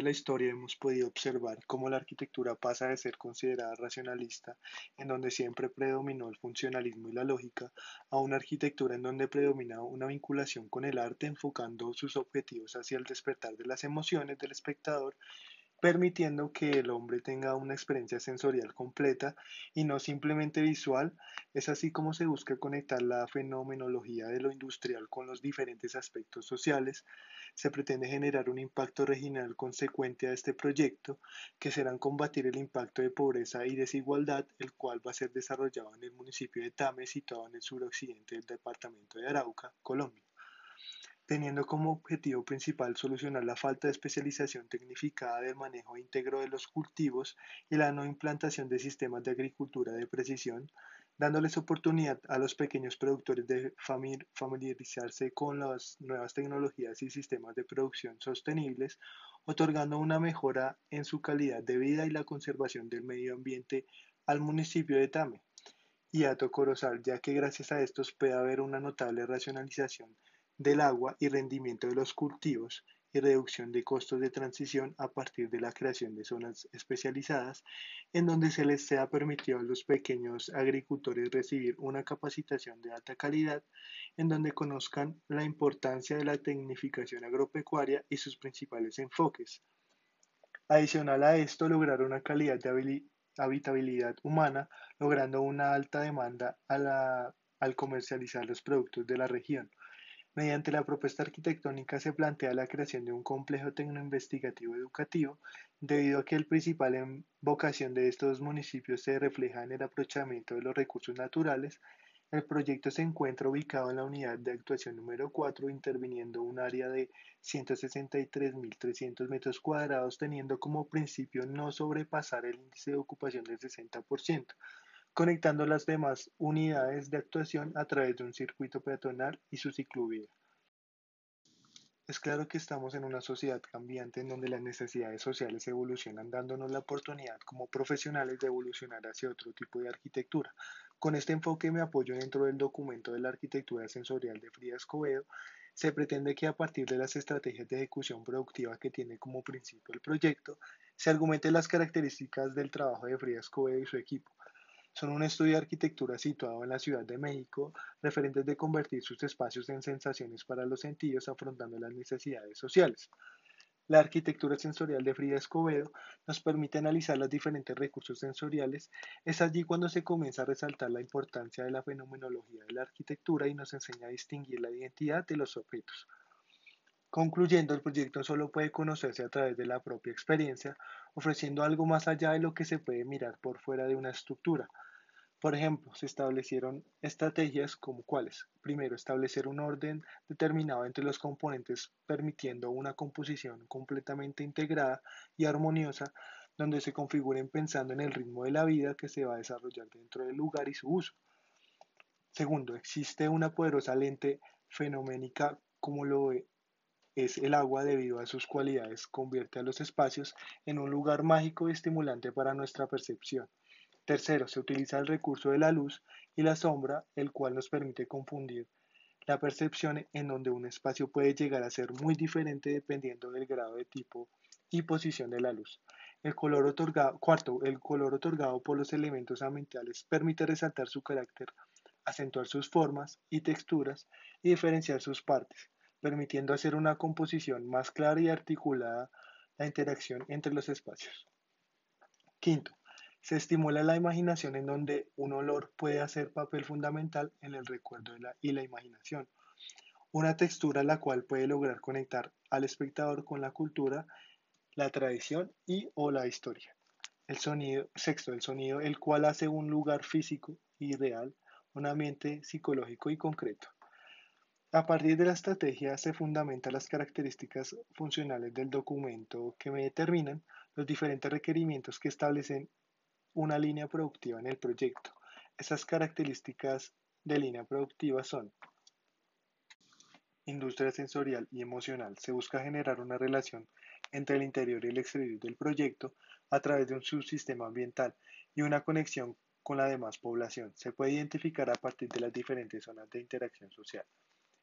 de la historia hemos podido observar cómo la arquitectura pasa de ser considerada racionalista, en donde siempre predominó el funcionalismo y la lógica, a una arquitectura en donde predomina una vinculación con el arte enfocando sus objetivos hacia el despertar de las emociones del espectador permitiendo que el hombre tenga una experiencia sensorial completa y no simplemente visual. Es así como se busca conectar la fenomenología de lo industrial con los diferentes aspectos sociales. Se pretende generar un impacto regional consecuente a este proyecto, que será combatir el impacto de pobreza y desigualdad, el cual va a ser desarrollado en el municipio de Tame, situado en el suroccidente del departamento de Arauca, Colombia teniendo como objetivo principal solucionar la falta de especialización tecnificada del manejo íntegro de los cultivos y la no implantación de sistemas de agricultura de precisión, dándoles oportunidad a los pequeños productores de familiarizarse con las nuevas tecnologías y sistemas de producción sostenibles, otorgando una mejora en su calidad de vida y la conservación del medio ambiente al municipio de Tame. Y Ato Corozal, ya que gracias a estos puede haber una notable racionalización del agua y rendimiento de los cultivos y reducción de costos de transición a partir de la creación de zonas especializadas en donde se les sea permitido a los pequeños agricultores recibir una capacitación de alta calidad en donde conozcan la importancia de la tecnificación agropecuaria y sus principales enfoques. Adicional a esto, lograr una calidad de habitabilidad humana, logrando una alta demanda al comercializar los productos de la región Mediante la propuesta arquitectónica se plantea la creación de un complejo tecnoinvestigativo educativo, debido a que el principal vocación de estos municipios se refleja en el aprovechamiento de los recursos naturales. El proyecto se encuentra ubicado en la unidad de actuación número 4, interviniendo un área de 163.300 metros cuadrados, teniendo como principio no sobrepasar el índice de ocupación del 60% conectando las demás unidades de actuación a través de un circuito peatonal y su ciclovía. Es claro que estamos en una sociedad cambiante en donde las necesidades sociales evolucionan dándonos la oportunidad como profesionales de evolucionar hacia otro tipo de arquitectura. Con este enfoque me apoyo dentro del documento de la arquitectura sensorial de Frida Escobedo. Se pretende que a partir de las estrategias de ejecución productiva que tiene como principio el proyecto, se argumente las características del trabajo de Frida Escobedo y su equipo, son un estudio de arquitectura situado en la Ciudad de México, referentes de convertir sus espacios en sensaciones para los sentidos afrontando las necesidades sociales. La arquitectura sensorial de Frida Escobedo nos permite analizar los diferentes recursos sensoriales. Es allí cuando se comienza a resaltar la importancia de la fenomenología de la arquitectura y nos enseña a distinguir la identidad de los objetos. Concluyendo, el proyecto solo puede conocerse a través de la propia experiencia, ofreciendo algo más allá de lo que se puede mirar por fuera de una estructura. Por ejemplo, se establecieron estrategias como cuáles. Primero, establecer un orden determinado entre los componentes permitiendo una composición completamente integrada y armoniosa donde se configuren pensando en el ritmo de la vida que se va a desarrollar dentro del lugar y su uso. Segundo, existe una poderosa lente fenoménica como lo es el agua debido a sus cualidades, convierte a los espacios en un lugar mágico y estimulante para nuestra percepción. Tercero, se utiliza el recurso de la luz y la sombra, el cual nos permite confundir la percepción en donde un espacio puede llegar a ser muy diferente dependiendo del grado de tipo y posición de la luz. El color otorgado, cuarto, el color otorgado por los elementos ambientales permite resaltar su carácter, acentuar sus formas y texturas y diferenciar sus partes permitiendo hacer una composición más clara y articulada la interacción entre los espacios. Quinto, se estimula la imaginación en donde un olor puede hacer papel fundamental en el recuerdo y la imaginación. Una textura la cual puede lograr conectar al espectador con la cultura, la tradición y o la historia. El sonido, sexto, el sonido, el cual hace un lugar físico y real, un ambiente psicológico y concreto. A partir de la estrategia se fundamentan las características funcionales del documento que me determinan los diferentes requerimientos que establecen una línea productiva en el proyecto. Esas características de línea productiva son industria sensorial y emocional. Se busca generar una relación entre el interior y el exterior del proyecto a través de un subsistema ambiental y una conexión con la demás población. Se puede identificar a partir de las diferentes zonas de interacción social.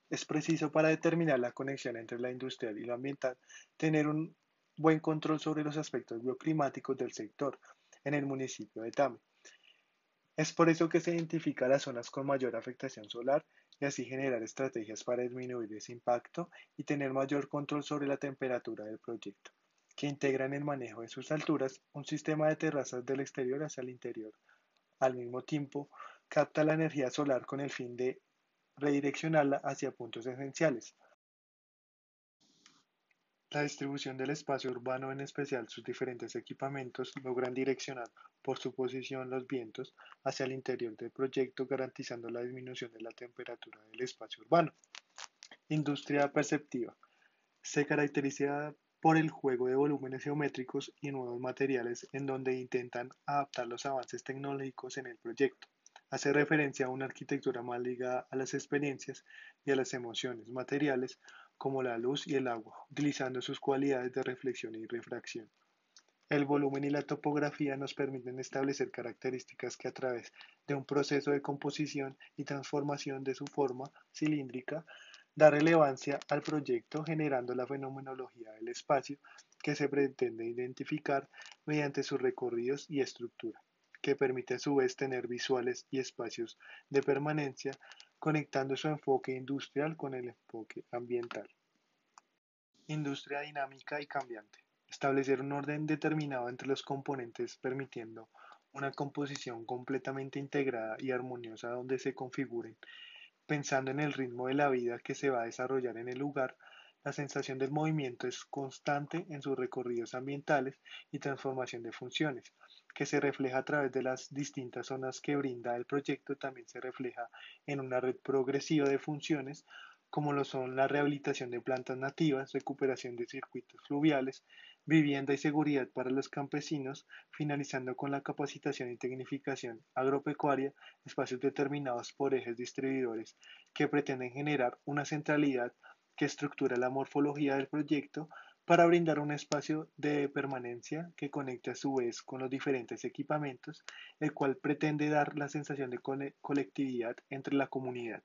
Es preciso para determinar la conexión entre la industrial y lo ambiental tener un buen control sobre los aspectos bioclimáticos del sector en el municipio de Tame. Es por eso que se identifica las zonas con mayor afectación solar y así generar estrategias para disminuir ese impacto y tener mayor control sobre la temperatura del proyecto, que integra en el manejo de sus alturas un sistema de terrazas del exterior hacia el interior. Al mismo tiempo, capta la energía solar con el fin de redireccionarla hacia puntos esenciales. La distribución del espacio urbano, en especial sus diferentes equipamientos, logran direccionar por su posición los vientos hacia el interior del proyecto, garantizando la disminución de la temperatura del espacio urbano. Industria perceptiva. Se caracteriza por el juego de volúmenes geométricos y nuevos materiales en donde intentan adaptar los avances tecnológicos en el proyecto. Hace referencia a una arquitectura más ligada a las experiencias y a las emociones materiales como la luz y el agua, utilizando sus cualidades de reflexión y refracción. El volumen y la topografía nos permiten establecer características que a través de un proceso de composición y transformación de su forma cilíndrica da relevancia al proyecto generando la fenomenología del espacio que se pretende identificar mediante sus recorridos y estructura que permite a su vez tener visuales y espacios de permanencia, conectando su enfoque industrial con el enfoque ambiental. Industria dinámica y cambiante. Establecer un orden determinado entre los componentes permitiendo una composición completamente integrada y armoniosa donde se configuren, pensando en el ritmo de la vida que se va a desarrollar en el lugar, la sensación del movimiento es constante en sus recorridos ambientales y transformación de funciones, que se refleja a través de las distintas zonas que brinda el proyecto, también se refleja en una red progresiva de funciones como lo son la rehabilitación de plantas nativas, recuperación de circuitos fluviales, vivienda y seguridad para los campesinos, finalizando con la capacitación y tecnificación agropecuaria, espacios determinados por ejes distribuidores que pretenden generar una centralidad que estructura la morfología del proyecto para brindar un espacio de permanencia que conecte a su vez con los diferentes equipamientos, el cual pretende dar la sensación de colectividad entre la comunidad.